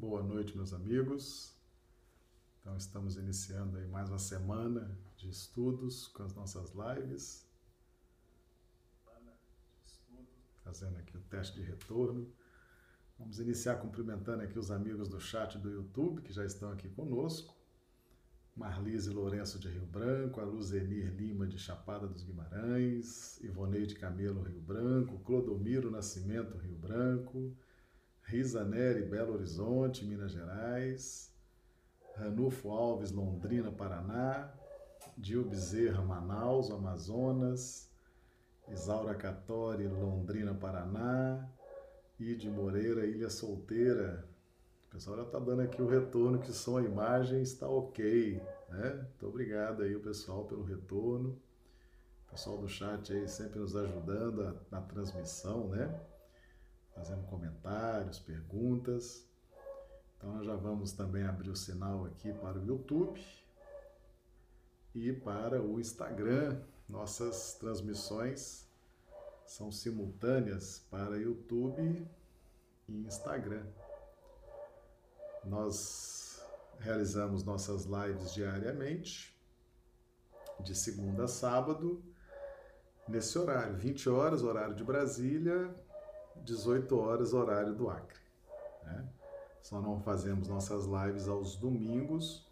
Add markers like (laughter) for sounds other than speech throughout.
Boa noite, meus amigos. Então, estamos iniciando aí mais uma semana de estudos com as nossas lives. Fazendo aqui o teste de retorno. Vamos iniciar cumprimentando aqui os amigos do chat do YouTube que já estão aqui conosco. Marlise Lourenço de Rio Branco, a Luzenir Lima de Chapada dos Guimarães, Ivoneide Camelo Rio Branco, Clodomiro Nascimento Rio Branco, Risa Neri Belo Horizonte, Minas Gerais, Ranulfo Alves Londrina, Paraná, Dil Bezerra Manaus, Amazonas, Isaura Catori Londrina, Paraná, Ide Moreira, Ilha Solteira. O pessoal já está dando aqui o retorno que som a imagem está ok, né? Muito obrigado aí o pessoal pelo retorno. O pessoal do chat aí sempre nos ajudando na transmissão, né? Fazendo comentários, perguntas. Então nós já vamos também abrir o sinal aqui para o YouTube e para o Instagram. Nossas transmissões são simultâneas para YouTube e Instagram. Nós realizamos nossas lives diariamente, de segunda a sábado, nesse horário, 20 horas, horário de Brasília, 18 horas, horário do Acre. Né? Só não fazemos nossas lives aos domingos.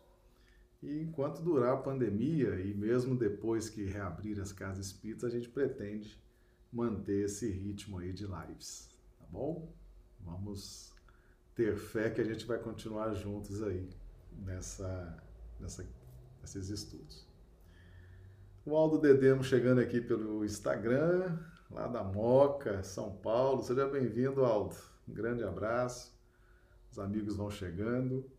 E enquanto durar a pandemia, e mesmo depois que reabrir as casas espíritas, a gente pretende manter esse ritmo aí de lives, tá bom? Vamos ter fé que a gente vai continuar juntos aí nessa, nessa, nesses estudos. O Aldo Dedemo chegando aqui pelo Instagram, lá da Moca, São Paulo. Seja bem-vindo, Aldo. Um grande abraço. Os amigos vão chegando.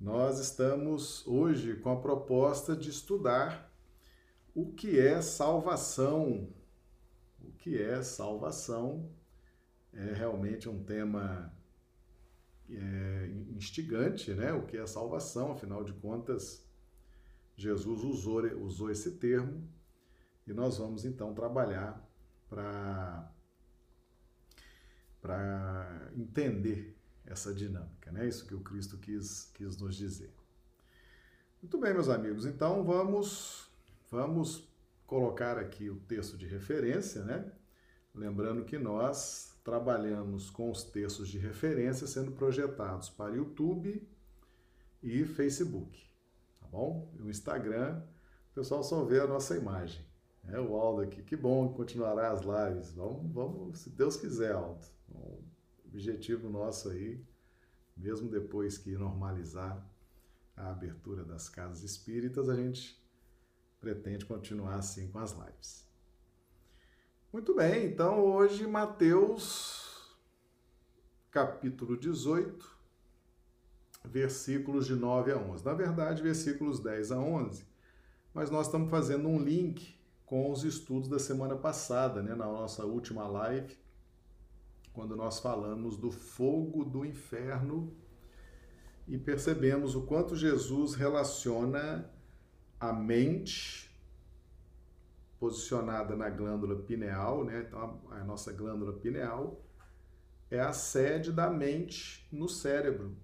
Nós estamos hoje com a proposta de estudar o que é salvação o que é salvação é realmente um tema é, instigante, né? O que é salvação, afinal de contas, Jesus usou, usou esse termo e nós vamos então trabalhar para para entender essa dinâmica, né? Isso que o Cristo quis, quis nos dizer. Muito bem, meus amigos. Então vamos vamos colocar aqui o texto de referência, né? Lembrando que nós trabalhamos com os textos de referência sendo projetados para YouTube e Facebook, tá bom? E o Instagram, o pessoal só vê a nossa imagem. É o Aldo aqui, que bom continuará as lives. Vamos, vamos, se Deus quiser, Aldo. O objetivo nosso aí, mesmo depois que normalizar a abertura das casas espíritas, a gente pretende continuar assim com as lives. Muito bem, então hoje Mateus capítulo 18, versículos de 9 a 11. Na verdade, versículos 10 a 11, mas nós estamos fazendo um link com os estudos da semana passada, né, na nossa última live, quando nós falamos do fogo do inferno e percebemos o quanto Jesus relaciona a mente posicionada na glândula pineal, né? Então a, a nossa glândula pineal é a sede da mente no cérebro.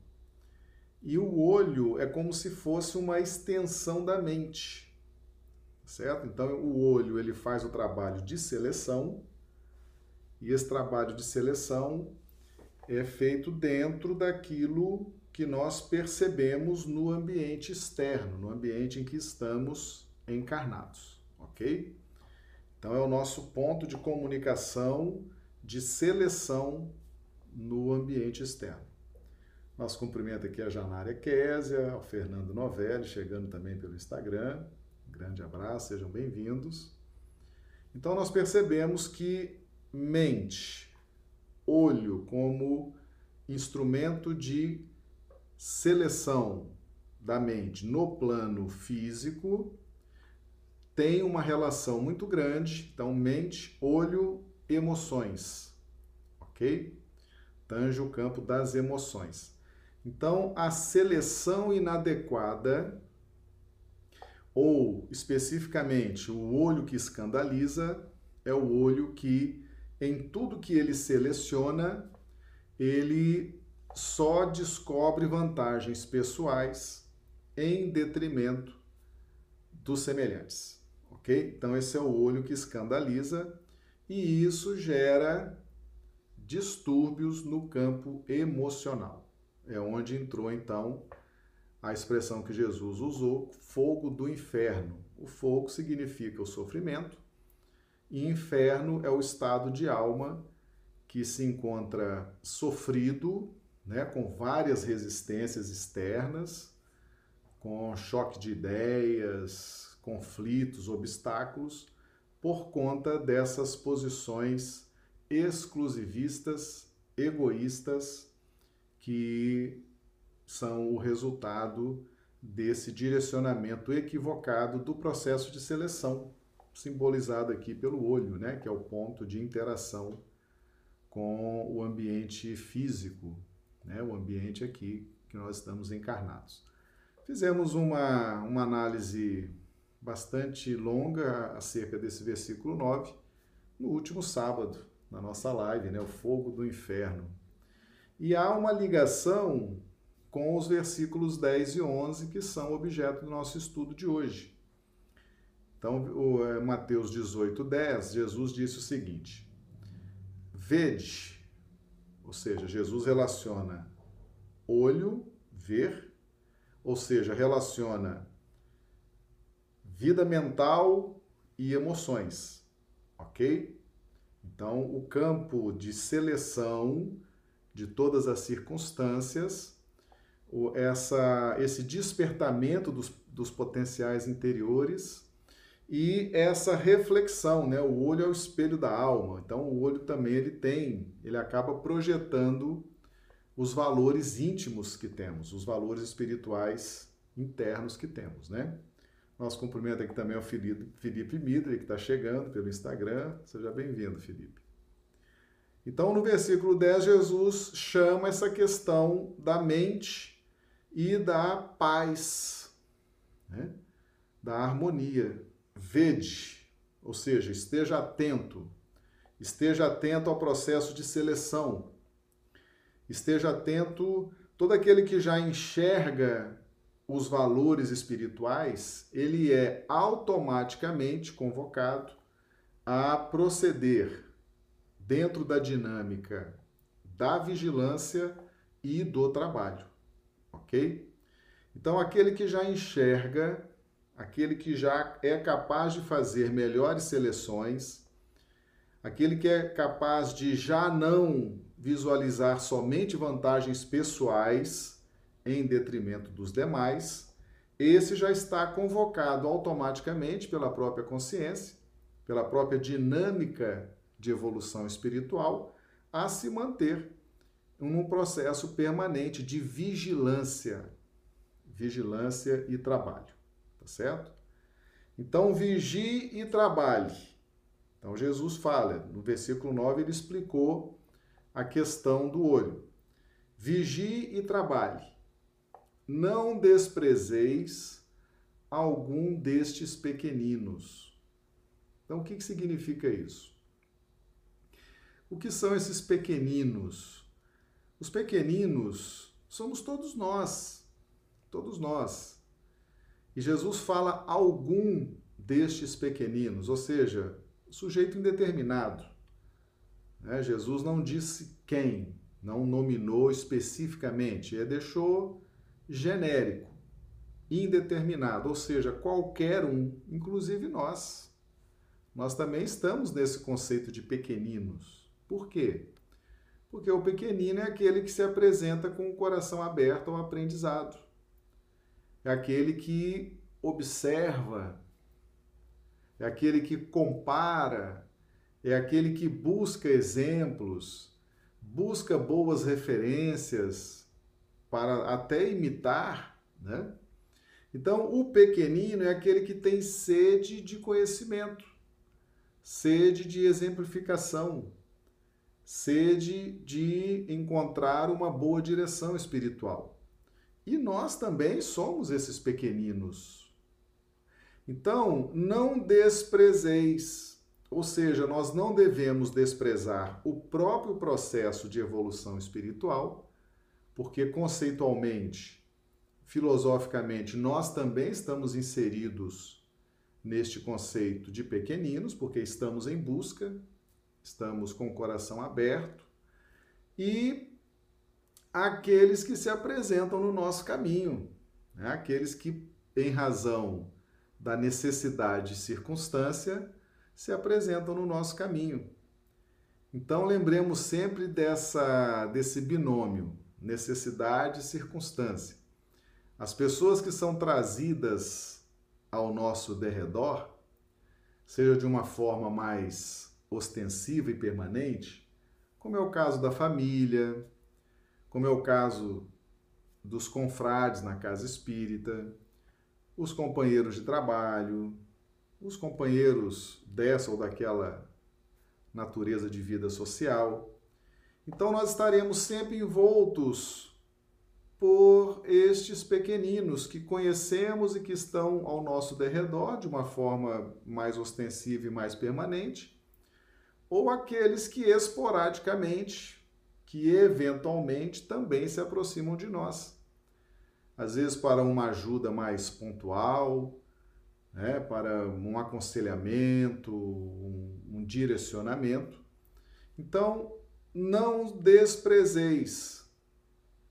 E o olho é como se fosse uma extensão da mente. Certo? Então o olho ele faz o trabalho de seleção e esse trabalho de seleção é feito dentro daquilo que nós percebemos no ambiente externo, no ambiente em que estamos encarnados, ok? Então é o nosso ponto de comunicação, de seleção no ambiente externo. Nosso cumprimento aqui a Janária Késia, ao Fernando Novelli, chegando também pelo Instagram. Grande abraço, sejam bem-vindos. Então nós percebemos que mente, olho como instrumento de seleção da mente no plano físico tem uma relação muito grande, então mente, olho, emoções, ok? Tange o campo das emoções. Então, a seleção inadequada, ou especificamente o olho que escandaliza, é o olho que, em tudo que ele seleciona, ele só descobre vantagens pessoais em detrimento dos semelhantes, ok? Então, esse é o olho que escandaliza e isso gera distúrbios no campo emocional. É onde entrou então a expressão que Jesus usou, fogo do inferno. O fogo significa o sofrimento e inferno é o estado de alma que se encontra sofrido, né, com várias resistências externas, com choque de ideias, conflitos, obstáculos, por conta dessas posições exclusivistas, egoístas, que são o resultado desse direcionamento equivocado do processo de seleção, simbolizado aqui pelo olho, né, que é o ponto de interação com o ambiente físico, né? o ambiente aqui que nós estamos encarnados. Fizemos uma, uma análise bastante longa acerca desse versículo 9 no último sábado, na nossa live, né? o fogo do inferno. E há uma ligação com os versículos 10 e 11 que são objeto do nosso estudo de hoje. Então, o, é, Mateus 18, 10, Jesus disse o seguinte: Vede, ou seja, Jesus relaciona olho, ver, ou seja, relaciona vida mental e emoções, ok? Então, o campo de seleção de todas as circunstâncias, essa, esse despertamento dos, dos potenciais interiores e essa reflexão, né? O olho é o espelho da alma. Então o olho também ele tem, ele acaba projetando os valores íntimos que temos, os valores espirituais internos que temos, né? Nosso cumprimento aqui também ao Felipe, Felipe Midri, que está chegando pelo Instagram. Seja bem-vindo, Felipe. Então, no versículo 10, Jesus chama essa questão da mente e da paz, né? da harmonia. Vede, ou seja, esteja atento, esteja atento ao processo de seleção, esteja atento, todo aquele que já enxerga os valores espirituais, ele é automaticamente convocado a proceder dentro da dinâmica da vigilância e do trabalho, ok? Então, aquele que já enxerga aquele que já é capaz de fazer melhores seleções, aquele que é capaz de já não visualizar somente vantagens pessoais em detrimento dos demais, esse já está convocado automaticamente pela própria consciência, pela própria dinâmica de evolução espiritual, a se manter num processo permanente de vigilância, vigilância e trabalho tá certo? Então, vigie e trabalhe. Então, Jesus fala, no versículo 9, ele explicou a questão do olho. Vigie e trabalhe. Não desprezeis algum destes pequeninos. Então, o que, que significa isso? O que são esses pequeninos? Os pequeninos somos todos nós, todos nós. E Jesus fala algum destes pequeninos, ou seja, sujeito indeterminado. Né? Jesus não disse quem, não nominou especificamente, ele deixou genérico, indeterminado, ou seja, qualquer um, inclusive nós. Nós também estamos nesse conceito de pequeninos. Por quê? Porque o pequenino é aquele que se apresenta com o coração aberto ao aprendizado. É aquele que observa, é aquele que compara, é aquele que busca exemplos, busca boas referências para até imitar, né? Então, o pequenino é aquele que tem sede de conhecimento, sede de exemplificação, sede de encontrar uma boa direção espiritual. E nós também somos esses pequeninos. Então, não desprezeis, ou seja, nós não devemos desprezar o próprio processo de evolução espiritual porque conceitualmente, filosoficamente, nós também estamos inseridos neste conceito de pequeninos, porque estamos em busca, estamos com o coração aberto, e aqueles que se apresentam no nosso caminho, né? aqueles que, em razão da necessidade e circunstância, se apresentam no nosso caminho. Então lembremos sempre dessa desse binômio, necessidade e circunstância. As pessoas que são trazidas ao nosso derredor, seja de uma forma mais ostensiva e permanente, como é o caso da família, como é o caso dos confrades na casa espírita, os companheiros de trabalho, os companheiros dessa ou daquela natureza de vida social. Então nós estaremos sempre envoltos por estes pequeninos que conhecemos e que estão ao nosso derredor de uma forma mais ostensiva e mais permanente, ou aqueles que esporadicamente, que eventualmente também se aproximam de nós. Às vezes para uma ajuda mais pontual, né, para um aconselhamento, um, um direcionamento. Então, não desprezeis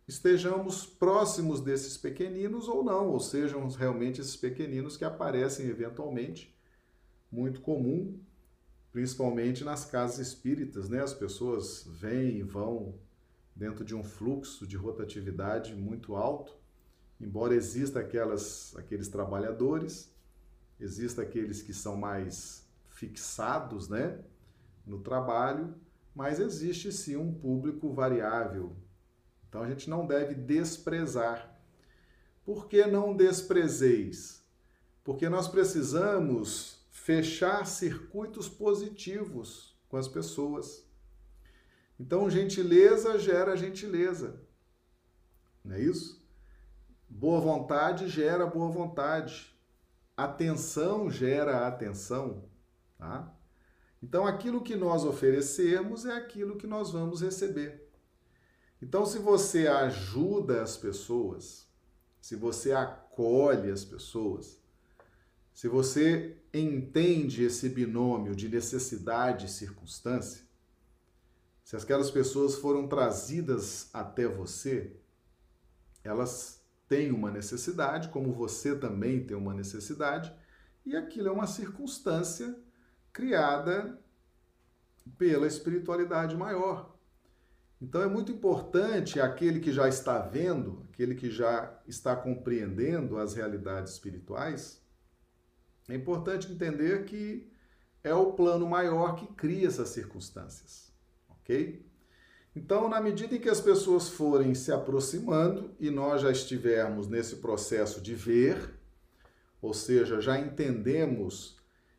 estejamos próximos desses pequeninos ou não, ou sejam realmente esses pequeninos que aparecem eventualmente, muito comum, principalmente nas casas espíritas, né? As pessoas vêm e vão dentro de um fluxo de rotatividade muito alto, embora exista aquelas aqueles trabalhadores, exista aqueles que são mais fixados, né, no trabalho, mas existe sim um público variável, então a gente não deve desprezar. Por que não desprezeis? Porque nós precisamos fechar circuitos positivos com as pessoas. Então, gentileza gera gentileza. Não é isso? Boa vontade gera boa vontade. Atenção gera atenção, tá? Então, aquilo que nós oferecermos é aquilo que nós vamos receber. Então, se você ajuda as pessoas, se você acolhe as pessoas, se você entende esse binômio de necessidade e circunstância, se aquelas pessoas foram trazidas até você, elas têm uma necessidade, como você também tem uma necessidade, e aquilo é uma circunstância criada pela espiritualidade maior. Então é muito importante aquele que já está vendo, aquele que já está compreendendo as realidades espirituais, é importante entender que é o plano maior que cria essas circunstâncias, ok? Então, na medida em que as pessoas forem se aproximando e nós já estivermos nesse processo de ver, ou seja, já entendemos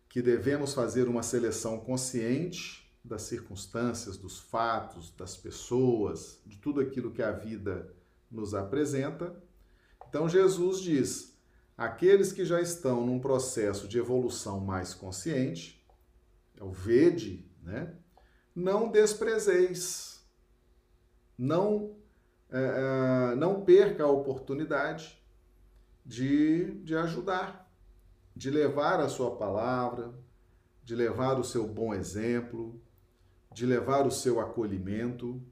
que devemos fazer uma seleção consciente das circunstâncias, dos fatos, das pessoas, de tudo aquilo que a vida nos apresenta. Então Jesus diz: aqueles que já estão num processo de evolução mais consciente, é o vede, né? Não desprezeis, não, é, não perca a oportunidade de, de ajudar, de levar a sua palavra, de levar o seu bom exemplo, de levar o seu acolhimento,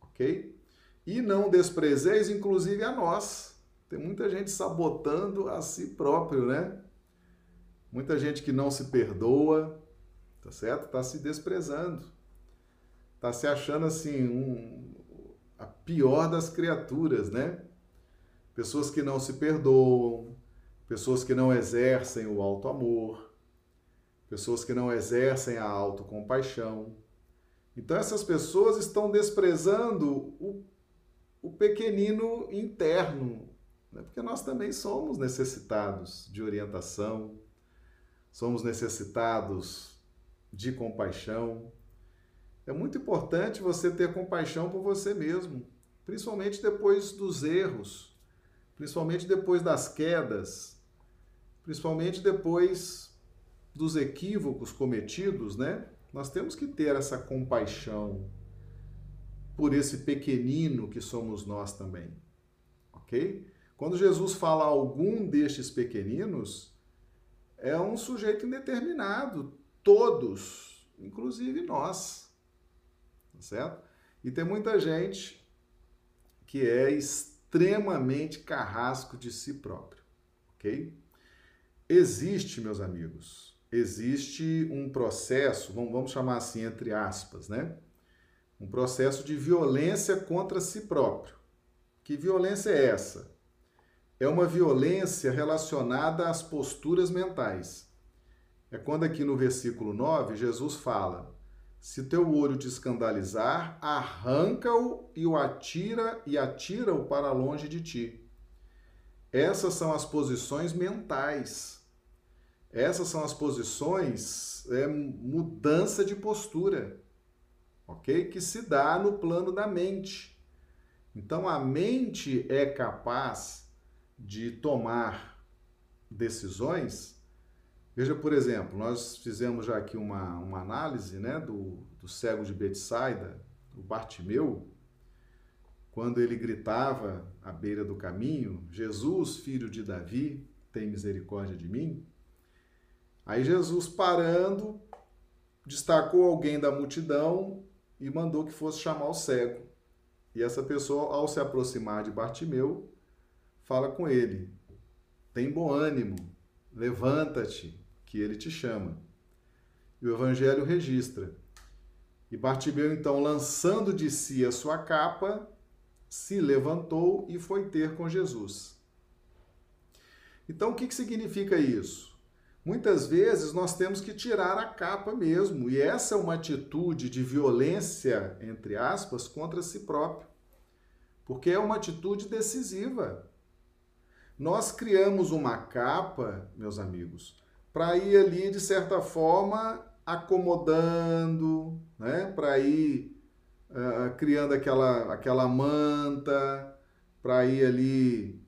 ok? E não desprezeis, inclusive, a nós. Tem muita gente sabotando a si próprio, né? Muita gente que não se perdoa, tá certo? Tá se desprezando. Tá se achando assim, um, a pior das criaturas, né? Pessoas que não se perdoam, pessoas que não exercem o alto amor, pessoas que não exercem a autocompaixão. Então, essas pessoas estão desprezando o, o pequenino interno, né? porque nós também somos necessitados de orientação, somos necessitados de compaixão. É muito importante você ter compaixão por você mesmo, principalmente depois dos erros, principalmente depois das quedas, principalmente depois dos equívocos cometidos, né? Nós temos que ter essa compaixão. por esse pequenino que somos nós também. Ok? Quando Jesus fala algum destes pequeninos, é um sujeito indeterminado, todos, inclusive nós. Tá certo? E tem muita gente que é extremamente carrasco de si próprio, ok? Existe, meus amigos, existe um processo, vamos chamar assim, entre aspas, né? Um processo de violência contra si próprio. Que violência é essa? É uma violência relacionada às posturas mentais. É quando aqui no versículo 9 Jesus fala: se teu olho te escandalizar, arranca-o e o atira e atira-o para longe de ti. Essas são as posições mentais. Essas são as posições é, mudança de postura, ok? Que se dá no plano da mente. Então a mente é capaz de tomar decisões Veja, por exemplo, nós fizemos já aqui uma, uma análise né, do, do cego de Betsaida, o Bartimeu, quando ele gritava à beira do caminho, Jesus, filho de Davi, tem misericórdia de mim. Aí Jesus, parando, destacou alguém da multidão e mandou que fosse chamar o cego. E essa pessoa, ao se aproximar de Bartimeu, fala com ele: tem bom ânimo, levanta-te, que ele te chama. E o Evangelho registra. E Bartimeu, então, lançando de si a sua capa, se levantou e foi ter com Jesus. Então, o que, que significa isso? Muitas vezes nós temos que tirar a capa mesmo, e essa é uma atitude de violência, entre aspas, contra si próprio, porque é uma atitude decisiva. Nós criamos uma capa, meus amigos, para ir ali, de certa forma, acomodando, né? para ir uh, criando aquela, aquela manta, para ir ali,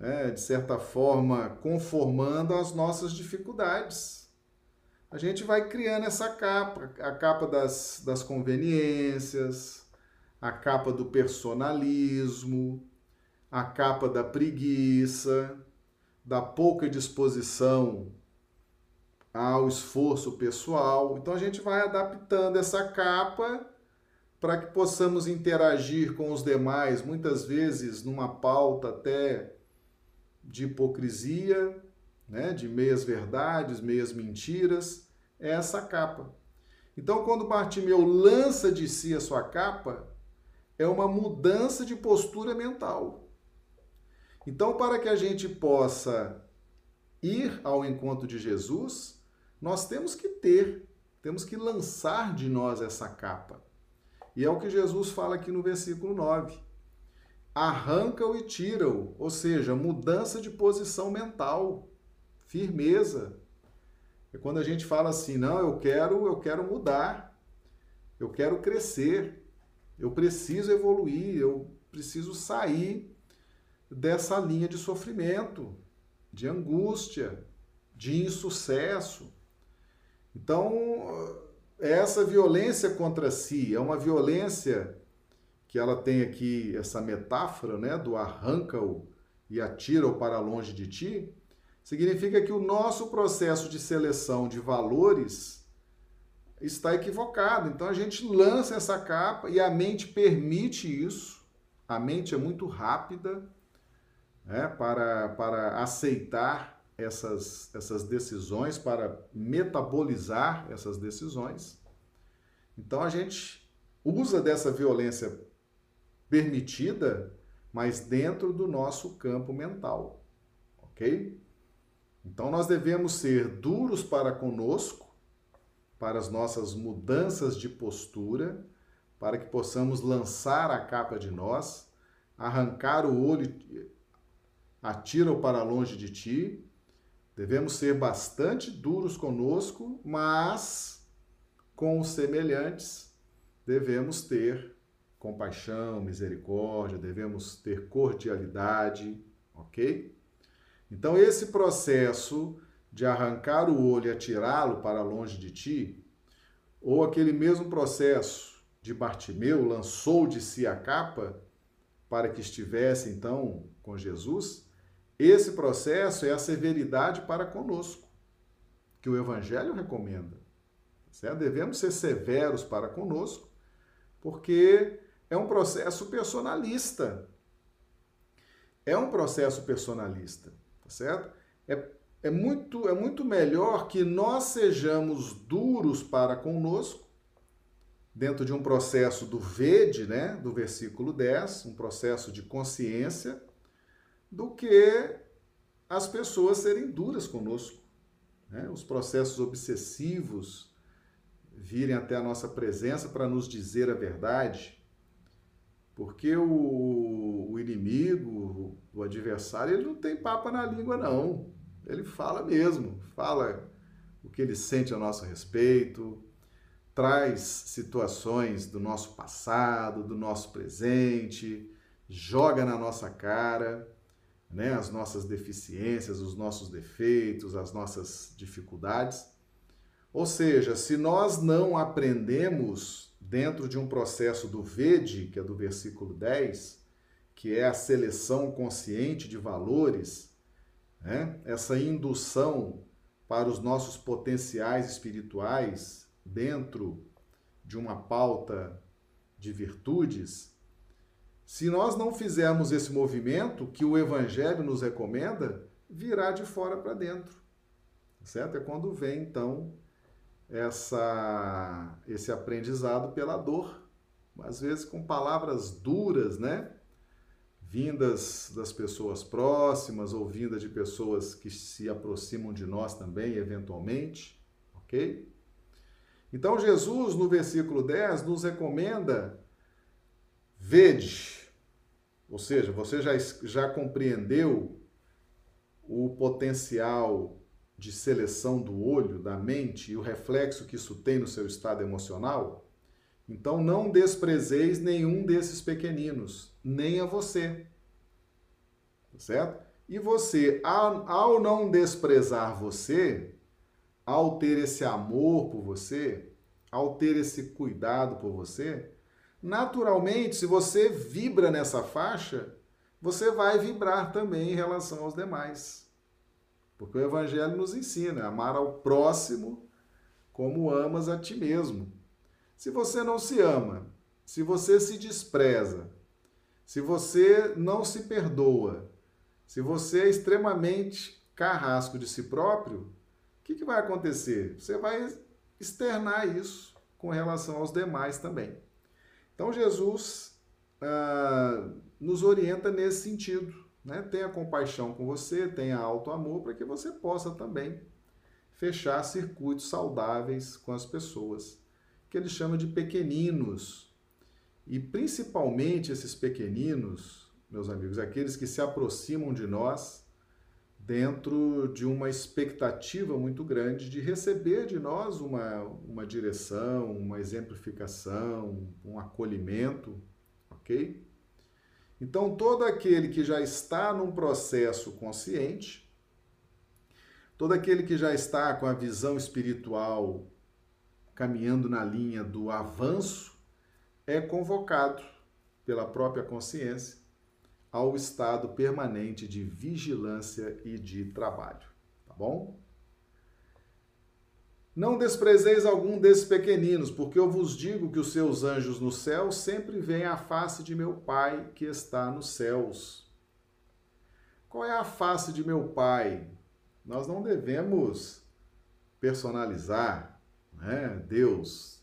é, de certa forma, conformando as nossas dificuldades. A gente vai criando essa capa, a capa das, das conveniências, a capa do personalismo, a capa da preguiça, da pouca disposição ao esforço pessoal. Então a gente vai adaptando essa capa para que possamos interagir com os demais, muitas vezes numa pauta até de hipocrisia, né, de meias verdades, meias mentiras, é essa capa. Então, quando Bartimeu lança de si a sua capa, é uma mudança de postura mental. Então, para que a gente possa ir ao encontro de Jesus, nós temos que ter, temos que lançar de nós essa capa. E é o que Jesus fala aqui no versículo 9. Arranca-o e tira-o, ou seja, mudança de posição mental, firmeza. É quando a gente fala assim, não, eu quero, eu quero mudar, eu quero crescer, eu preciso evoluir, eu preciso sair dessa linha de sofrimento, de angústia, de insucesso. Então, essa violência contra si é uma violência que ela tem aqui essa metáfora, né, do arranca-o e atira-o para longe de ti, significa que o nosso processo de seleção de valores está equivocado. Então a gente lança essa capa e a mente permite isso. A mente é muito rápida né, para, para aceitar essas, essas decisões, para metabolizar essas decisões. Então a gente usa dessa violência permitida, mas dentro do nosso campo mental, ok? Então nós devemos ser duros para conosco, para as nossas mudanças de postura, para que possamos lançar a capa de nós, arrancar o olho, atira-o para longe de ti, Devemos ser bastante duros conosco, mas com os semelhantes devemos ter compaixão, misericórdia, devemos ter cordialidade, ok? Então, esse processo de arrancar o olho e atirá-lo para longe de ti, ou aquele mesmo processo de Bartimeu, lançou de si a capa para que estivesse então com Jesus, esse processo é a severidade para conosco, que o Evangelho recomenda. Certo? Devemos ser severos para conosco, porque é um processo personalista. É um processo personalista, tá certo? É, é, muito, é muito melhor que nós sejamos duros para conosco, dentro de um processo do vede, né, do versículo 10, um processo de consciência, do que as pessoas serem duras conosco. Né? Os processos obsessivos virem até a nossa presença para nos dizer a verdade. Porque o, o inimigo, o adversário, ele não tem papa na língua, não. Ele fala mesmo, fala o que ele sente a nosso respeito, traz situações do nosso passado, do nosso presente, joga na nossa cara né, as nossas deficiências, os nossos defeitos, as nossas dificuldades. Ou seja, se nós não aprendemos dentro de um processo do VEDE, que é do versículo 10, que é a seleção consciente de valores, né, essa indução para os nossos potenciais espirituais dentro de uma pauta de virtudes, se nós não fizermos esse movimento que o Evangelho nos recomenda, virá de fora para dentro. Certo? É quando vem, então, essa, esse aprendizado pela dor. Às vezes com palavras duras, né? Vindas das pessoas próximas ou vindas de pessoas que se aproximam de nós também, eventualmente. Ok? Então, Jesus, no versículo 10, nos recomenda: vede ou seja, você já, já compreendeu o potencial de seleção do olho, da mente e o reflexo que isso tem no seu estado emocional? Então não desprezeis nenhum desses pequeninos, nem a você. Certo? E você, ao não desprezar você, ao ter esse amor por você, ao ter esse cuidado por você, naturalmente, se você vibra nessa faixa, você vai vibrar também em relação aos demais. Porque o Evangelho nos ensina a amar ao próximo como amas a ti mesmo. Se você não se ama, se você se despreza, se você não se perdoa, se você é extremamente carrasco de si próprio, o que, que vai acontecer? Você vai externar isso com relação aos demais também. Então, Jesus ah, nos orienta nesse sentido. Né? Tenha compaixão com você, tenha alto amor, para que você possa também fechar circuitos saudáveis com as pessoas, que ele chama de pequeninos. E principalmente esses pequeninos, meus amigos, aqueles que se aproximam de nós dentro de uma expectativa muito grande de receber de nós uma, uma direção, uma exemplificação, um acolhimento, ok? Então, todo aquele que já está num processo consciente, todo aquele que já está com a visão espiritual caminhando na linha do avanço, é convocado pela própria consciência ao estado permanente de vigilância e de trabalho. Tá bom? Não desprezeis algum desses pequeninos, porque eu vos digo que os seus anjos no céu sempre veem a face de meu Pai que está nos céus. Qual é a face de meu Pai? Nós não devemos personalizar né? Deus.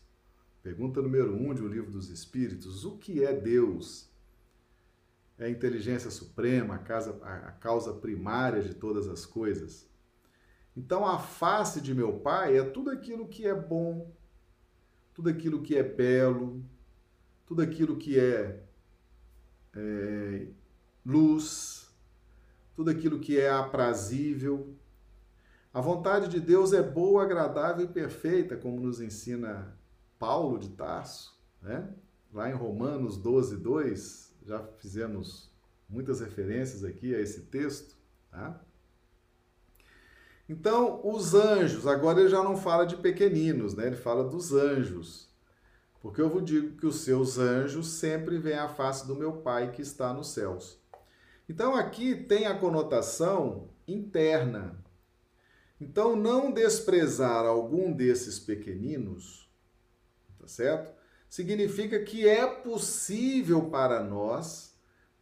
Pergunta número um de O Livro dos Espíritos: o que é Deus? É a inteligência suprema, a, casa, a causa primária de todas as coisas. Então, a face de meu Pai é tudo aquilo que é bom, tudo aquilo que é belo, tudo aquilo que é, é luz, tudo aquilo que é aprazível. A vontade de Deus é boa, agradável e perfeita, como nos ensina Paulo de Tarso, né? lá em Romanos 12, 2 já fizemos muitas referências aqui a esse texto, tá? Então, os anjos, agora ele já não fala de pequeninos, né? Ele fala dos anjos. Porque eu vos digo que os seus anjos sempre veem a face do meu Pai que está nos céus. Então aqui tem a conotação interna. Então não desprezar algum desses pequeninos, tá certo? Significa que é possível para nós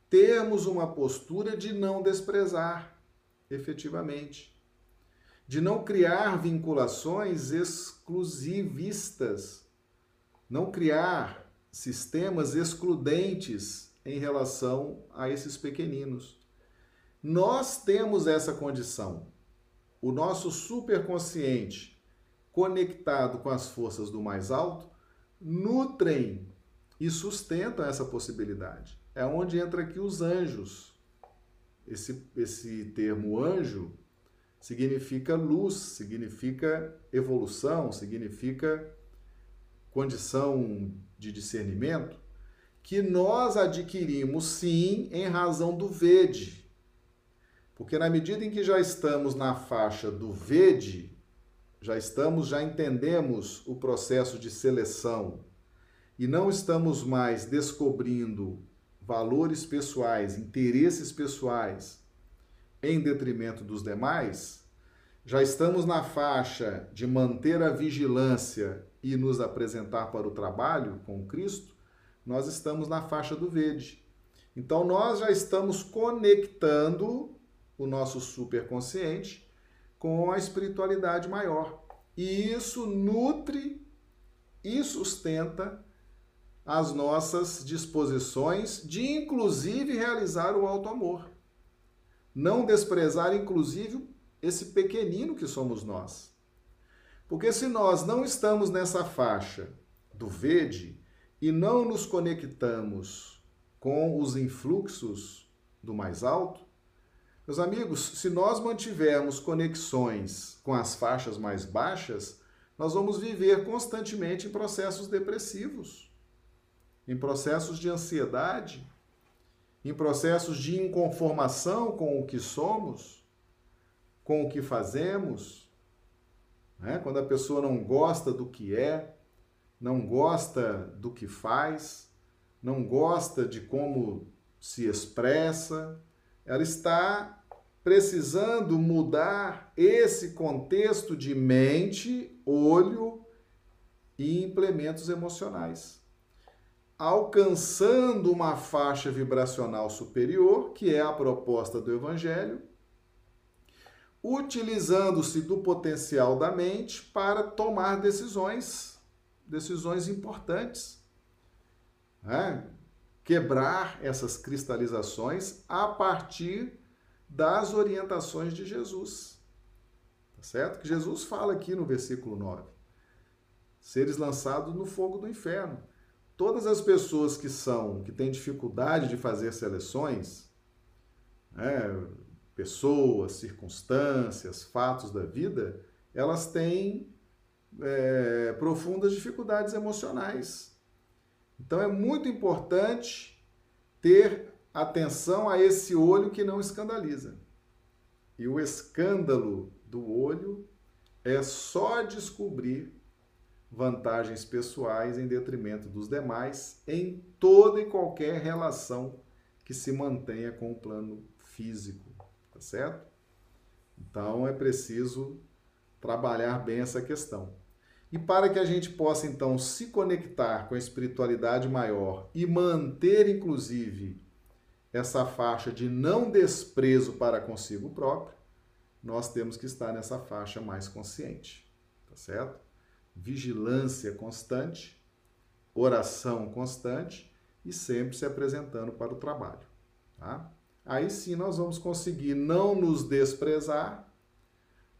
termos uma postura de não desprezar efetivamente, de não criar vinculações exclusivistas não criar sistemas excludentes em relação a esses pequeninos. Nós temos essa condição. O nosso superconsciente, conectado com as forças do mais alto, nutrem e sustentam essa possibilidade. É onde entra aqui os anjos. Esse, esse termo anjo significa luz, significa evolução, significa condição de discernimento que nós adquirimos sim em razão do vede. Porque na medida em que já estamos na faixa do vede, já estamos, já entendemos o processo de seleção e não estamos mais descobrindo valores pessoais, interesses pessoais em detrimento dos demais, já estamos na faixa de manter a vigilância e nos apresentar para o trabalho com Cristo, nós estamos na faixa do verde. Então nós já estamos conectando o nosso superconsciente com a espiritualidade maior. E isso nutre e sustenta as nossas disposições de inclusive realizar o alto amor. Não desprezar inclusive esse pequenino que somos nós. Porque se nós não estamos nessa faixa do verde e não nos conectamos com os influxos do mais alto, meus amigos, se nós mantivermos conexões com as faixas mais baixas, nós vamos viver constantemente em processos depressivos, em processos de ansiedade, em processos de inconformação com o que somos, com o que fazemos né? Quando a pessoa não gosta do que é, não gosta do que faz, não gosta de como se expressa, ela está precisando mudar esse contexto de mente, olho e implementos emocionais, alcançando uma faixa vibracional superior, que é a proposta do Evangelho, utilizando-se do potencial da mente para tomar decisões, decisões importantes. Né? Quebrar essas cristalizações a partir das orientações de Jesus. Tá certo? Que Jesus fala aqui no versículo 9. Seres lançados no fogo do inferno. Todas as pessoas que são, que têm dificuldade de fazer seleções, né, pessoas, circunstâncias, fatos da vida, elas têm é, profundas dificuldades emocionais. Então é muito importante ter atenção a esse olho que não escandaliza. E o escândalo do olho é só descobrir vantagens pessoais em detrimento dos demais em toda e qualquer relação que se mantenha com o plano físico tá certo? Então é preciso trabalhar bem essa questão. E para que a gente possa então se conectar com a espiritualidade maior e manter inclusive essa faixa de não desprezo para consigo próprio, nós temos que estar nessa faixa mais consciente, tá certo? Vigilância constante, oração constante e sempre se apresentando para o trabalho, tá? aí sim nós vamos conseguir não nos desprezar,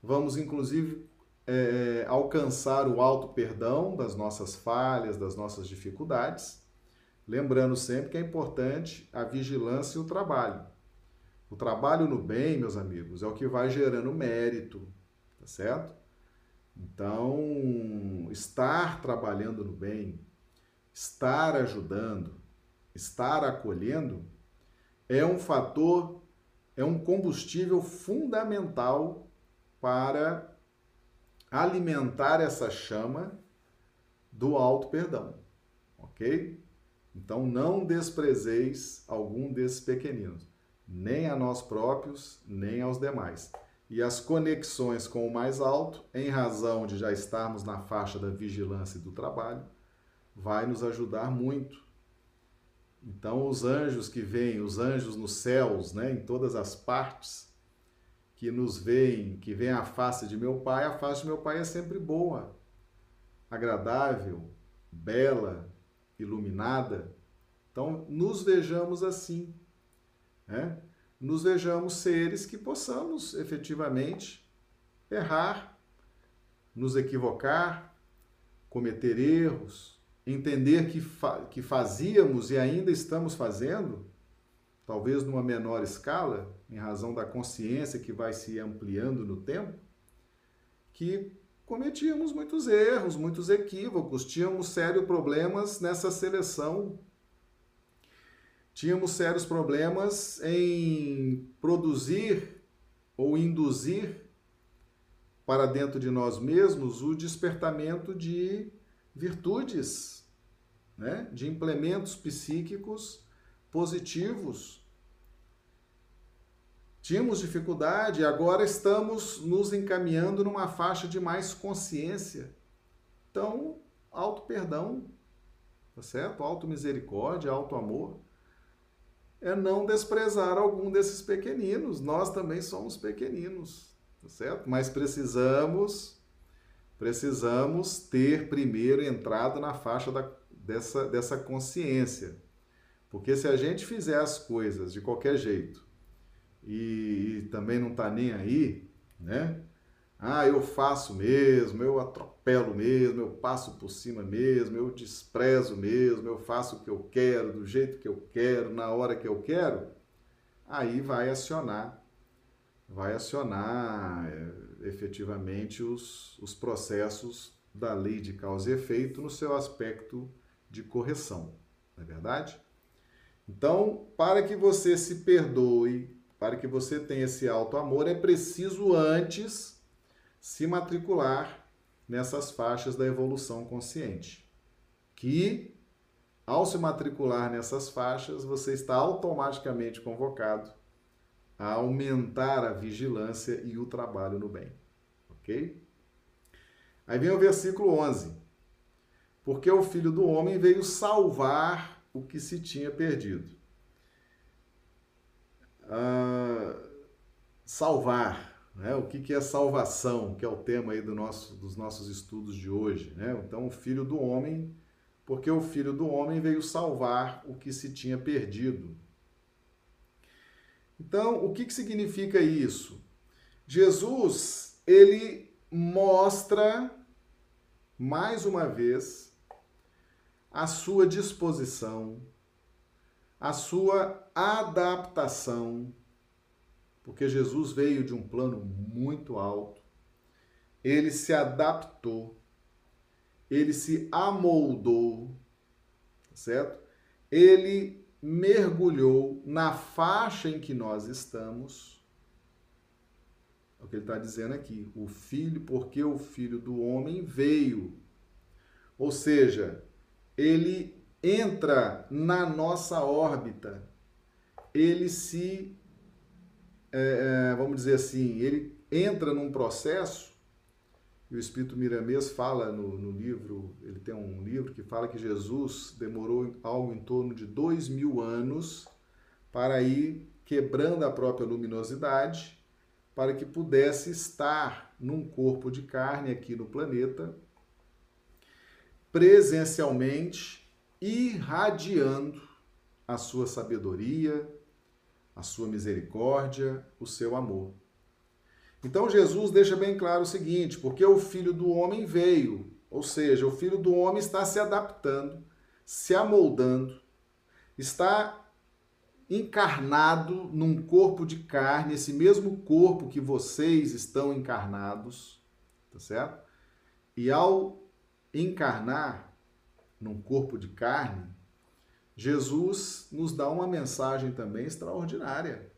vamos inclusive é, alcançar o alto perdão das nossas falhas, das nossas dificuldades, lembrando sempre que é importante a vigilância e o trabalho. O trabalho no bem, meus amigos, é o que vai gerando mérito, tá certo? Então, estar trabalhando no bem, estar ajudando, estar acolhendo, é um fator, é um combustível fundamental para alimentar essa chama do alto perdão. ok? Então não desprezeis algum desses pequeninos, nem a nós próprios, nem aos demais. E as conexões com o mais alto, em razão de já estarmos na faixa da vigilância e do trabalho, vai nos ajudar muito. Então, os anjos que vêm, os anjos nos céus, né, em todas as partes, que nos veem, que veem a face de meu pai, a face de meu pai é sempre boa, agradável, bela, iluminada. Então, nos vejamos assim, né? Nos vejamos seres que possamos efetivamente errar, nos equivocar, cometer erros, entender que, fa que fazíamos e ainda estamos fazendo, talvez numa menor escala, em razão da consciência que vai se ampliando no tempo, que cometíamos muitos erros, muitos equívocos, tínhamos sérios problemas nessa seleção. Tínhamos sérios problemas em produzir ou induzir para dentro de nós mesmos o despertamento de virtudes, né? de implementos psíquicos positivos Tínhamos dificuldade, agora estamos nos encaminhando numa faixa de mais consciência. Então, auto perdão, tá certo? Auto misericórdia, auto amor é não desprezar algum desses pequeninos. Nós também somos pequeninos, tá certo? Mas precisamos precisamos ter primeiro entrado na faixa da, dessa, dessa consciência. Porque se a gente fizer as coisas de qualquer jeito, e, e também não está nem aí, né? Ah, eu faço mesmo, eu atropelo mesmo, eu passo por cima mesmo, eu desprezo mesmo, eu faço o que eu quero, do jeito que eu quero, na hora que eu quero. Aí vai acionar, vai acionar é, efetivamente os, os processos da lei de causa e efeito no seu aspecto de correção, não é verdade? Então, para que você se perdoe para que você tenha esse alto amor, é preciso antes se matricular nessas faixas da evolução consciente. Que, ao se matricular nessas faixas, você está automaticamente convocado a aumentar a vigilância e o trabalho no bem. Ok? Aí vem o versículo 11. Porque o Filho do Homem veio salvar o que se tinha perdido uh, salvar. Né? O que, que é salvação, que é o tema aí do nosso, dos nossos estudos de hoje. Né? Então, o Filho do Homem, porque o Filho do Homem veio salvar o que se tinha perdido. Então, o que, que significa isso? Jesus, ele mostra, mais uma vez, a sua disposição, a sua adaptação, porque Jesus veio de um plano muito alto, ele se adaptou, ele se amoldou, certo? Ele mergulhou na faixa em que nós estamos. É o que ele está dizendo aqui. O filho, porque o filho do homem veio. Ou seja, ele entra na nossa órbita ele se, é, é, vamos dizer assim, ele entra num processo, e o Espírito Miramês fala no, no, livro, ele tem um livro que fala que Jesus demorou algo em torno de dois mil anos para ir quebrando a própria luminosidade, para que pudesse estar num corpo de carne aqui no planeta, presencialmente, irradiando a sua sabedoria, a sua misericórdia, o seu amor. Então Jesus deixa bem claro o seguinte: porque o filho do homem veio, ou seja, o filho do homem está se adaptando, se amoldando, está encarnado num corpo de carne, esse mesmo corpo que vocês estão encarnados, tá certo? E ao encarnar num corpo de carne, Jesus nos dá uma mensagem também extraordinária.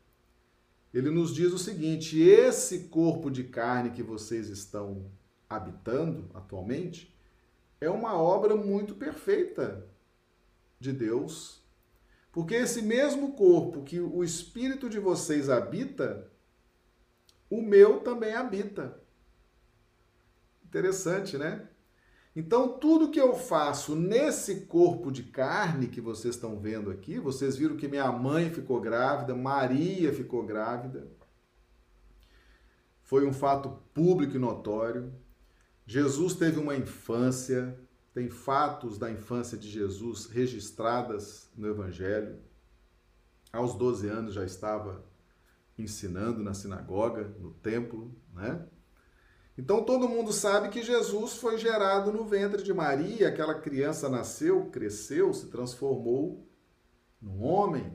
Ele nos diz o seguinte: esse corpo de carne que vocês estão habitando atualmente é uma obra muito perfeita de Deus, porque esse mesmo corpo que o espírito de vocês habita, o meu também habita. Interessante, né? Então, tudo que eu faço nesse corpo de carne que vocês estão vendo aqui, vocês viram que minha mãe ficou grávida, Maria ficou grávida. Foi um fato público e notório. Jesus teve uma infância, tem fatos da infância de Jesus registradas no Evangelho. Aos 12 anos já estava ensinando na sinagoga, no templo, né? Então todo mundo sabe que Jesus foi gerado no ventre de Maria, aquela criança nasceu, cresceu, se transformou num homem.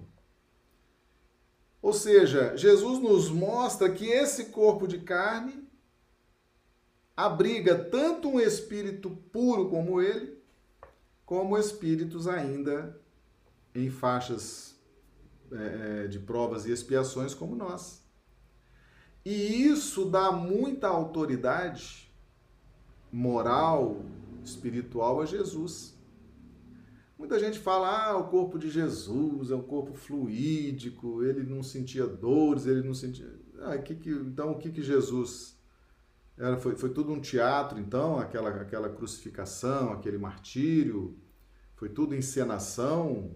Ou seja, Jesus nos mostra que esse corpo de carne abriga tanto um espírito puro como ele, como espíritos ainda em faixas é, de provas e expiações como nós. E isso dá muita autoridade moral, espiritual a Jesus. Muita gente fala, ah, o corpo de Jesus é um corpo fluídico, ele não sentia dores, ele não sentia. Ah, que que, então, o que, que Jesus era? Foi, foi tudo um teatro, então, aquela, aquela crucificação, aquele martírio, foi tudo encenação,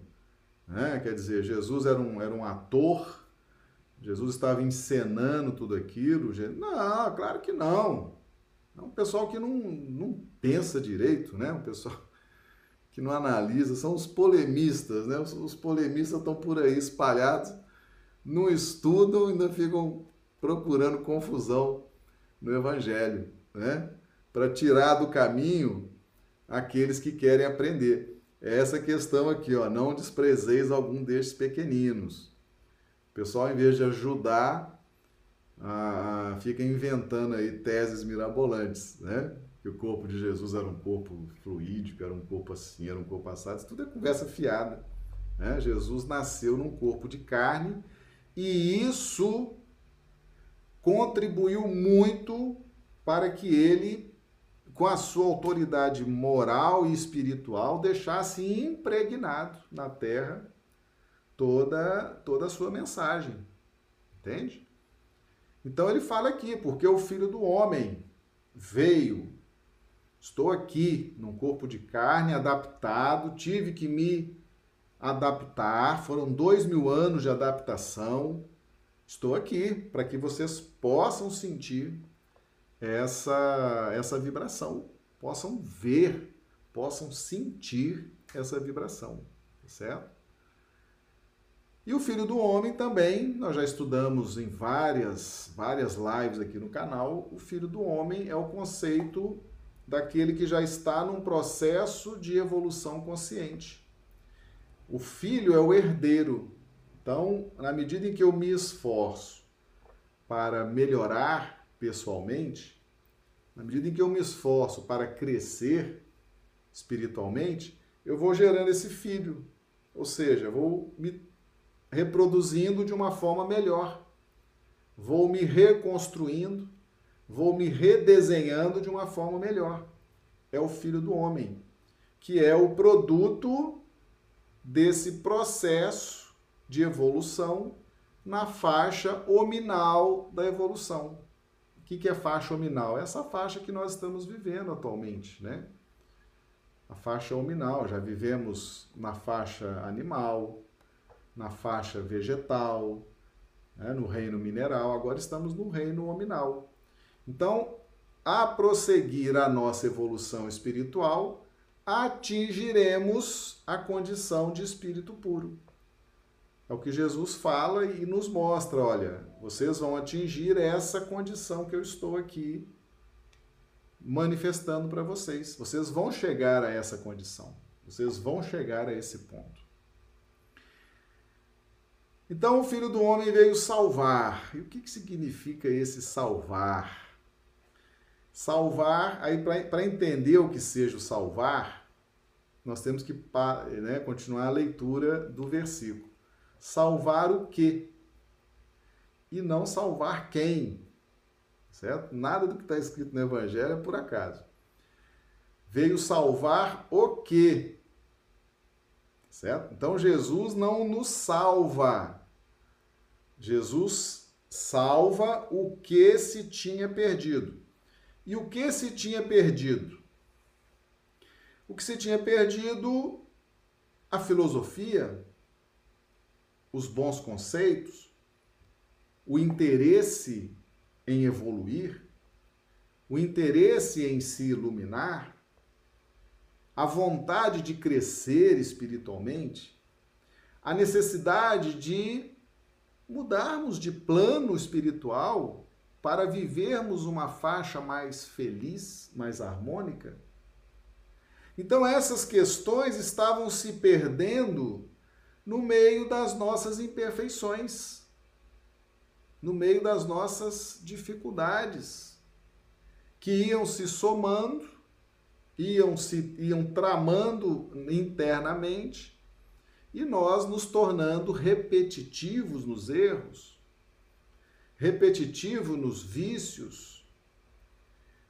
né? Quer dizer, Jesus era um, era um ator Jesus estava encenando tudo aquilo? Não, claro que não. É um pessoal que não, não pensa direito, né? Um pessoal (laughs) que não analisa, são os polemistas, né? Os, os polemistas estão por aí espalhados, não estudam ainda ficam procurando confusão no Evangelho, né? Para tirar do caminho aqueles que querem aprender. É essa questão aqui, ó, não desprezeis algum destes pequeninos pessoal, em vez de ajudar, a, fica inventando aí teses mirabolantes, né? Que o corpo de Jesus era um corpo fluídico, era um corpo assim, era um corpo assado. Isso tudo é conversa fiada. Né? Jesus nasceu num corpo de carne e isso contribuiu muito para que ele, com a sua autoridade moral e espiritual, deixasse impregnado na terra toda, toda a sua mensagem. Entende? Então ele fala aqui, porque o filho do homem veio, estou aqui num corpo de carne adaptado, tive que me adaptar, foram dois mil anos de adaptação. Estou aqui para que vocês possam sentir essa, essa vibração, possam ver, possam sentir essa vibração, tá certo? E o Filho do Homem também, nós já estudamos em várias, várias lives aqui no canal, o Filho do Homem é o conceito daquele que já está num processo de evolução consciente. O filho é o herdeiro. Então, na medida em que eu me esforço para melhorar pessoalmente, na medida em que eu me esforço para crescer espiritualmente, eu vou gerando esse filho. Ou seja, vou me reproduzindo de uma forma melhor. Vou me reconstruindo, vou me redesenhando de uma forma melhor. É o filho do homem, que é o produto desse processo de evolução na faixa hominal da evolução. O que é faixa hominal? Essa faixa que nós estamos vivendo atualmente, né? A faixa hominal, já vivemos na faixa animal, na faixa vegetal, né, no reino mineral, agora estamos no reino hominal. Então, a prosseguir a nossa evolução espiritual, atingiremos a condição de espírito puro. É o que Jesus fala e nos mostra, olha, vocês vão atingir essa condição que eu estou aqui manifestando para vocês. Vocês vão chegar a essa condição. Vocês vão chegar a esse ponto. Então o filho do homem veio salvar. E o que, que significa esse salvar? Salvar, aí para entender o que seja o salvar, nós temos que né, continuar a leitura do versículo. Salvar o quê? E não salvar quem? Certo? Nada do que está escrito no Evangelho é por acaso. Veio salvar o quê? Certo? Então Jesus não nos salva. Jesus salva o que se tinha perdido. E o que se tinha perdido? O que se tinha perdido, a filosofia, os bons conceitos, o interesse em evoluir, o interesse em se iluminar, a vontade de crescer espiritualmente, a necessidade de mudarmos de plano espiritual para vivermos uma faixa mais feliz, mais harmônica. Então, essas questões estavam se perdendo no meio das nossas imperfeições, no meio das nossas dificuldades, que iam se somando, iam se iam tramando internamente e nós nos tornando repetitivos nos erros, repetitivo nos vícios,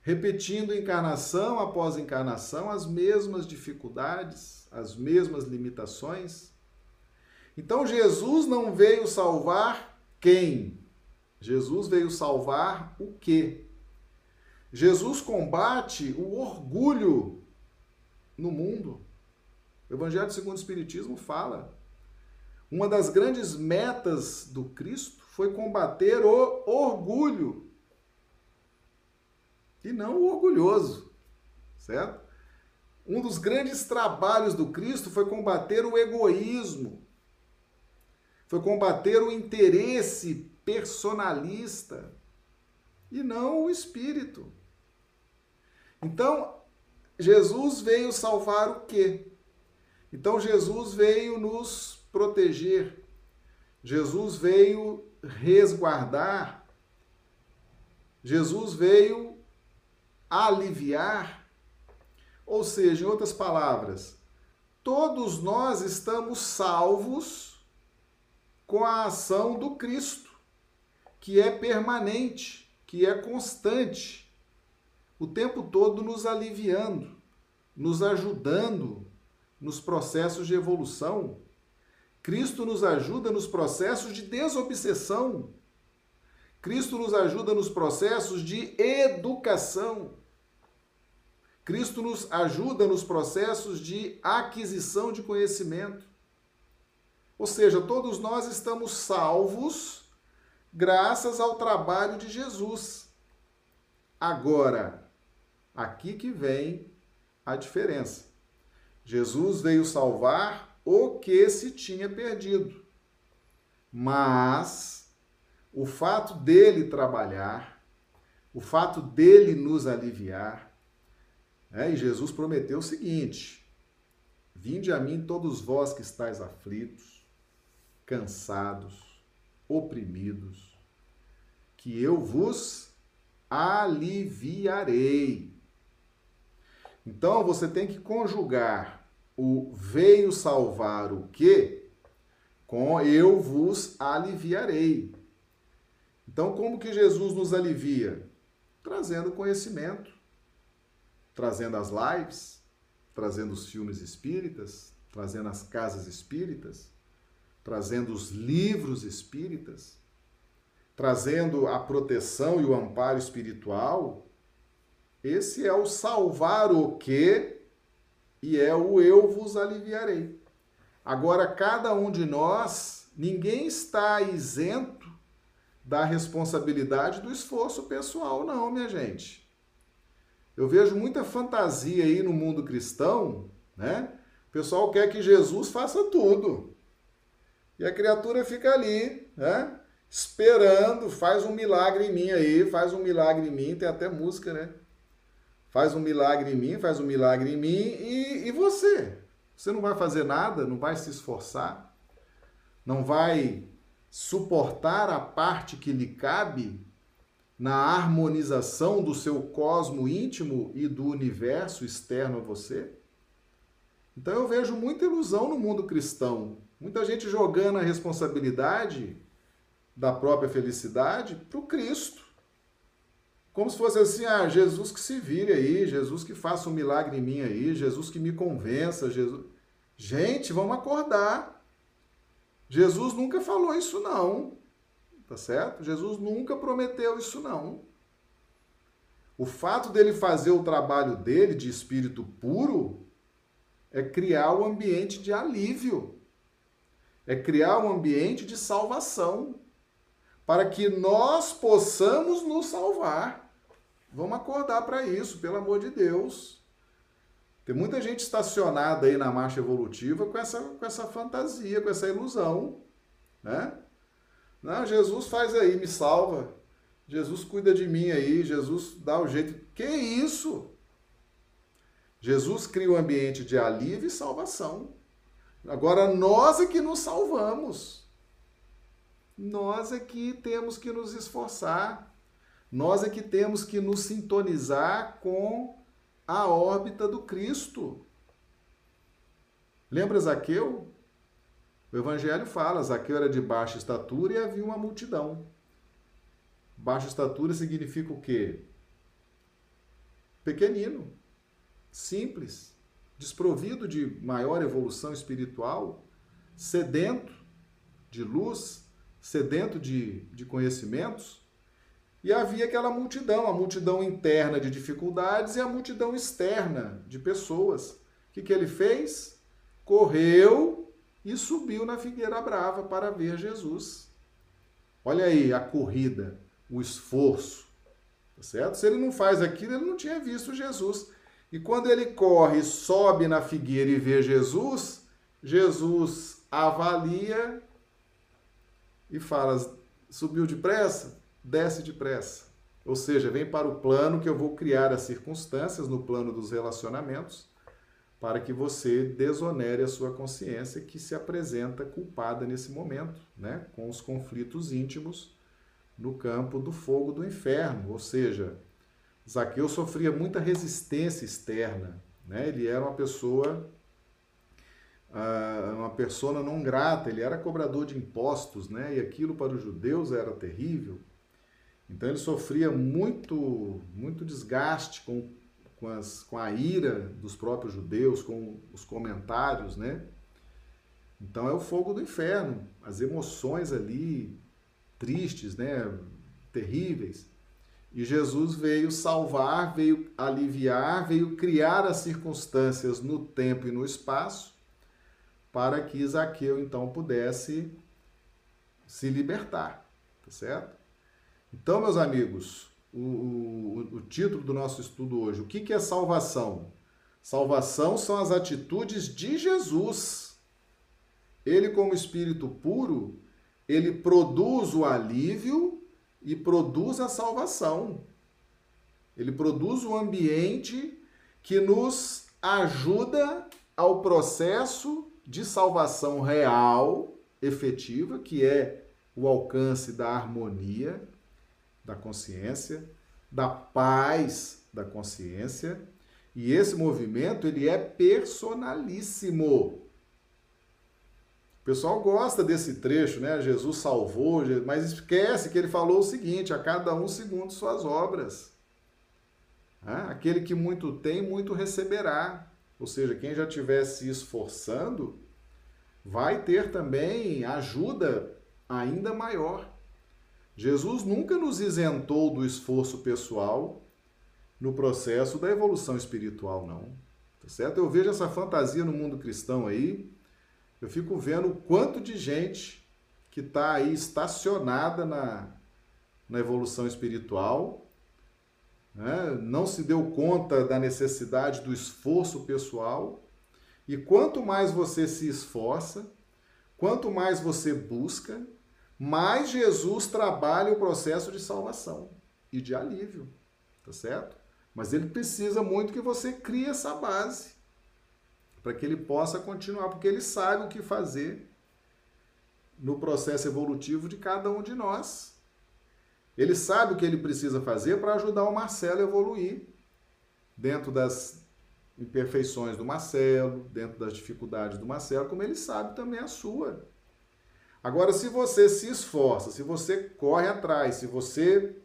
repetindo encarnação após encarnação as mesmas dificuldades, as mesmas limitações. Então Jesus não veio salvar quem? Jesus veio salvar o quê? Jesus combate o orgulho no mundo. O Evangelho segundo o Espiritismo fala. Uma das grandes metas do Cristo foi combater o orgulho e não o orgulhoso, certo? Um dos grandes trabalhos do Cristo foi combater o egoísmo, foi combater o interesse personalista e não o espírito. Então, Jesus veio salvar o quê? Então, Jesus veio nos proteger, Jesus veio resguardar, Jesus veio aliviar. Ou seja, em outras palavras, todos nós estamos salvos com a ação do Cristo, que é permanente, que é constante, o tempo todo nos aliviando, nos ajudando nos processos de evolução. Cristo nos ajuda nos processos de desobsessão. Cristo nos ajuda nos processos de educação. Cristo nos ajuda nos processos de aquisição de conhecimento. Ou seja, todos nós estamos salvos graças ao trabalho de Jesus. Agora, aqui que vem a diferença. Jesus veio salvar o que se tinha perdido. Mas o fato dele trabalhar, o fato dele nos aliviar, é, e Jesus prometeu o seguinte: Vinde a mim todos vós que estáis aflitos, cansados, oprimidos, que eu vos aliviarei. Então você tem que conjugar o veio salvar o que com eu vos aliviarei. Então, como que Jesus nos alivia? Trazendo conhecimento, trazendo as lives, trazendo os filmes espíritas, trazendo as casas espíritas, trazendo os livros espíritas, trazendo a proteção e o amparo espiritual. Esse é o salvar o que e é o eu vos aliviarei. Agora, cada um de nós, ninguém está isento da responsabilidade do esforço pessoal, não, minha gente. Eu vejo muita fantasia aí no mundo cristão, né? O pessoal quer que Jesus faça tudo. E a criatura fica ali, né? Esperando, faz um milagre em mim aí, faz um milagre em mim, tem até música, né? Faz um milagre em mim, faz um milagre em mim, e, e você? Você não vai fazer nada, não vai se esforçar, não vai suportar a parte que lhe cabe na harmonização do seu cosmo íntimo e do universo externo a você? Então eu vejo muita ilusão no mundo cristão. Muita gente jogando a responsabilidade da própria felicidade para o Cristo. Como se fosse assim, ah, Jesus que se vire aí, Jesus que faça um milagre em mim aí, Jesus que me convença, Jesus. Gente, vamos acordar. Jesus nunca falou isso não. Tá certo? Jesus nunca prometeu isso não. O fato dele fazer o trabalho dele de espírito puro é criar o um ambiente de alívio. É criar um ambiente de salvação para que nós possamos nos salvar. Vamos acordar para isso, pelo amor de Deus. Tem muita gente estacionada aí na marcha evolutiva com essa, com essa fantasia, com essa ilusão, né? Não, Jesus faz aí, me salva. Jesus cuida de mim aí, Jesus dá o jeito. Que isso? Jesus cria um ambiente de alívio e salvação. Agora nós é que nos salvamos. Nós é que temos que nos esforçar. Nós é que temos que nos sintonizar com a órbita do Cristo. Lembra Zaqueu? O Evangelho fala: Zaqueu era de baixa estatura e havia uma multidão. Baixa estatura significa o quê? Pequenino, simples, desprovido de maior evolução espiritual, sedento de luz, sedento de, de conhecimentos. E havia aquela multidão, a multidão interna de dificuldades e a multidão externa de pessoas. O que, que ele fez? Correu e subiu na Figueira Brava para ver Jesus. Olha aí a corrida, o esforço. Tá certo? Se ele não faz aquilo, ele não tinha visto Jesus. E quando ele corre, sobe na figueira e vê Jesus, Jesus avalia e fala: subiu depressa? Desce depressa. Ou seja, vem para o plano que eu vou criar as circunstâncias no plano dos relacionamentos para que você desonere a sua consciência que se apresenta culpada nesse momento, né, com os conflitos íntimos no campo do fogo do inferno, ou seja, Zaqueu sofria muita resistência externa, né? Ele era uma pessoa ah, uma persona não grata, ele era cobrador de impostos, né? E aquilo para os judeus era terrível. Então ele sofria muito, muito desgaste com, com, as, com a ira dos próprios judeus, com os comentários, né? Então é o fogo do inferno, as emoções ali tristes, né? Terríveis. E Jesus veio salvar, veio aliviar, veio criar as circunstâncias no tempo e no espaço para que Zaqueu então pudesse se libertar, tá certo? Então, meus amigos, o, o, o título do nosso estudo hoje, o que, que é salvação? Salvação são as atitudes de Jesus. Ele, como Espírito puro, ele produz o alívio e produz a salvação. Ele produz um ambiente que nos ajuda ao processo de salvação real, efetiva, que é o alcance da harmonia, da consciência, da paz da consciência, e esse movimento ele é personalíssimo. O pessoal gosta desse trecho, né? Jesus salvou, mas esquece que ele falou o seguinte: a cada um segundo suas obras. Aquele que muito tem, muito receberá. Ou seja, quem já estiver se esforçando, vai ter também ajuda ainda maior. Jesus nunca nos isentou do esforço pessoal no processo da evolução espiritual, não. Tá certo? Eu vejo essa fantasia no mundo cristão aí, eu fico vendo o quanto de gente que está aí estacionada na, na evolução espiritual, né? não se deu conta da necessidade do esforço pessoal, e quanto mais você se esforça, quanto mais você busca, mais Jesus trabalha o processo de salvação e de alívio, tá certo? Mas ele precisa muito que você crie essa base para que ele possa continuar, porque ele sabe o que fazer no processo evolutivo de cada um de nós. Ele sabe o que ele precisa fazer para ajudar o Marcelo a evoluir dentro das imperfeições do Marcelo, dentro das dificuldades do Marcelo, como ele sabe também a sua. Agora, se você se esforça, se você corre atrás, se você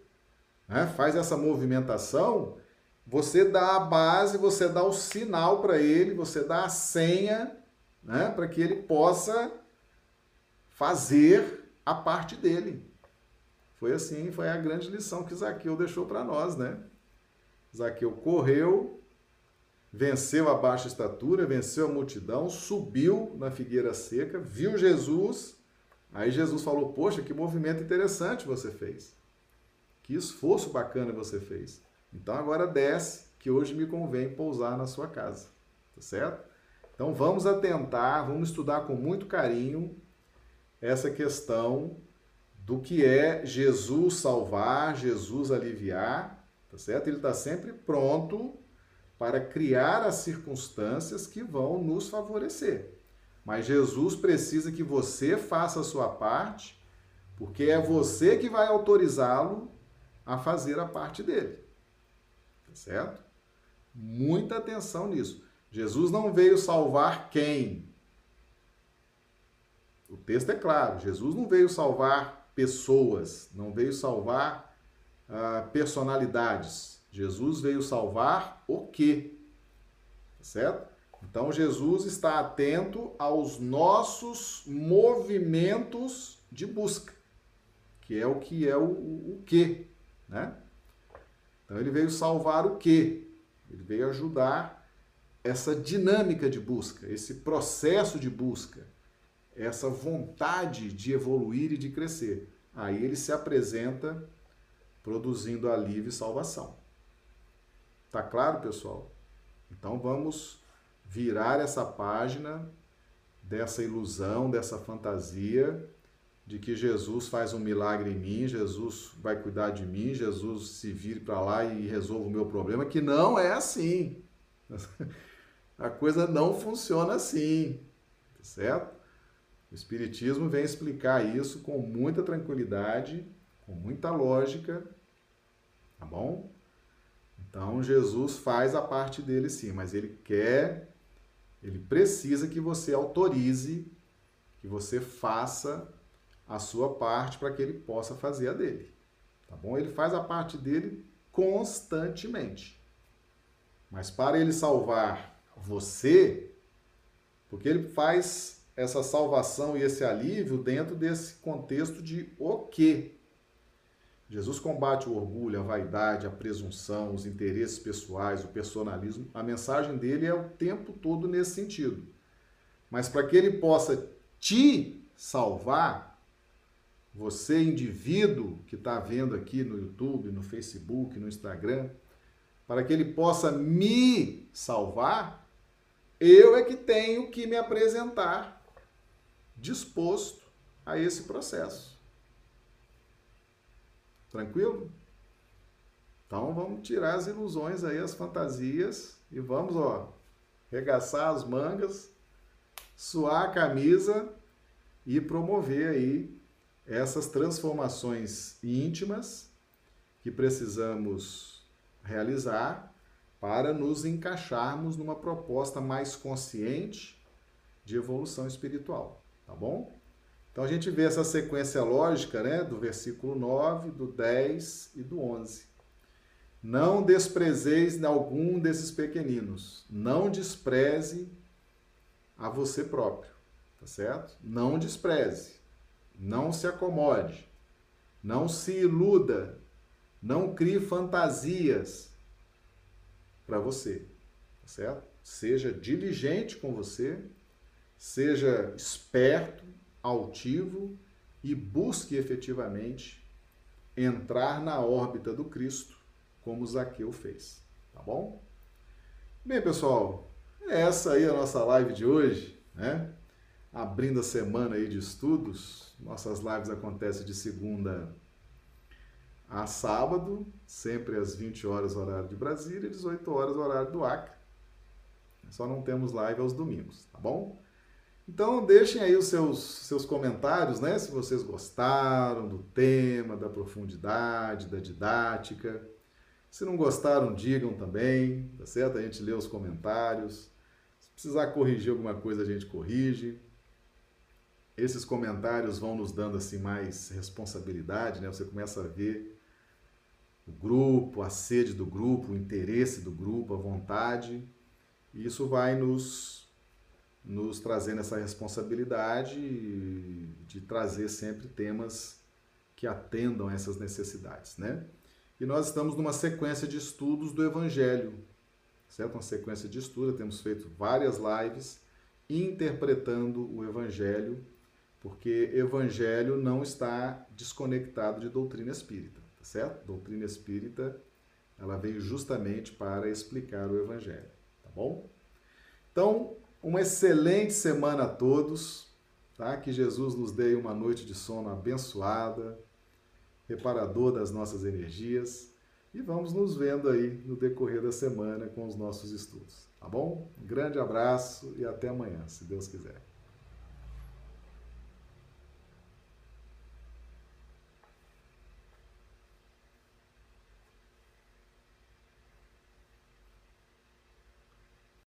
né, faz essa movimentação, você dá a base, você dá o sinal para ele, você dá a senha né, para que ele possa fazer a parte dele. Foi assim, foi a grande lição que Zaqueu deixou para nós, né? Zaqueu correu, venceu a baixa estatura, venceu a multidão, subiu na figueira seca, viu Jesus. Aí Jesus falou: Poxa, que movimento interessante você fez. Que esforço bacana você fez. Então agora desce, que hoje me convém pousar na sua casa. Tá certo? Então vamos atentar, vamos estudar com muito carinho essa questão do que é Jesus salvar, Jesus aliviar, tá certo? Ele está sempre pronto para criar as circunstâncias que vão nos favorecer. Mas Jesus precisa que você faça a sua parte, porque é você que vai autorizá-lo a fazer a parte dele. Tá certo? Muita atenção nisso. Jesus não veio salvar quem? O texto é claro, Jesus não veio salvar pessoas, não veio salvar uh, personalidades. Jesus veio salvar o quê? Tá certo? Então Jesus está atento aos nossos movimentos de busca, que é o que é o, o, o quê, né? Então ele veio salvar o quê? Ele veio ajudar essa dinâmica de busca, esse processo de busca, essa vontade de evoluir e de crescer. Aí ele se apresenta produzindo alívio e salvação. Tá claro, pessoal? Então vamos virar essa página dessa ilusão, dessa fantasia de que Jesus faz um milagre em mim, Jesus vai cuidar de mim, Jesus se vire para lá e resolve o meu problema, que não é assim. (laughs) A coisa não funciona assim, tá certo? O Espiritismo vem explicar isso com muita tranquilidade, com muita lógica, tá bom? Então Jesus faz a parte dele sim, mas ele quer, ele precisa que você autorize, que você faça a sua parte para que ele possa fazer a dele. Tá bom? Ele faz a parte dele constantemente. Mas para ele salvar você, porque ele faz essa salvação e esse alívio dentro desse contexto de o quê? Jesus combate o orgulho, a vaidade, a presunção, os interesses pessoais, o personalismo. A mensagem dele é o tempo todo nesse sentido. Mas para que ele possa te salvar, você, indivíduo que está vendo aqui no YouTube, no Facebook, no Instagram, para que ele possa me salvar, eu é que tenho que me apresentar disposto a esse processo. Tranquilo? Então vamos tirar as ilusões aí, as fantasias e vamos, ó, regaçar as mangas, suar a camisa e promover aí essas transformações íntimas que precisamos realizar para nos encaixarmos numa proposta mais consciente de evolução espiritual, tá bom? Então a gente vê essa sequência lógica né, do versículo 9, do 10 e do 11. Não desprezeis algum desses pequeninos, não despreze a você próprio, tá certo? Não despreze, não se acomode, não se iluda, não crie fantasias para você, tá certo? Seja diligente com você, seja esperto, altivo e busque efetivamente entrar na órbita do Cristo, como Zaqueu fez, tá bom? Bem, pessoal, é essa aí a nossa live de hoje, né? Abrindo a semana aí de estudos, nossas lives acontecem de segunda a sábado, sempre às 20 horas horário de Brasília e 18 horas horário do Acre. Só não temos live aos domingos, tá bom? Então deixem aí os seus, seus comentários, né? Se vocês gostaram do tema, da profundidade, da didática. Se não gostaram, digam também, tá certo? A gente lê os comentários. Se precisar corrigir alguma coisa, a gente corrige. Esses comentários vão nos dando assim mais responsabilidade, né? Você começa a ver o grupo, a sede do grupo, o interesse do grupo, a vontade. E isso vai nos nos trazendo essa responsabilidade de trazer sempre temas que atendam essas necessidades, né? E nós estamos numa sequência de estudos do Evangelho, certo? Uma sequência de estudos, temos feito várias lives interpretando o Evangelho, porque Evangelho não está desconectado de doutrina espírita, tá certo? Doutrina espírita, ela veio justamente para explicar o Evangelho, tá bom? Então, uma excelente semana a todos, tá? Que Jesus nos dê uma noite de sono abençoada, reparador das nossas energias. E vamos nos vendo aí no decorrer da semana com os nossos estudos, tá bom? Um grande abraço e até amanhã, se Deus quiser.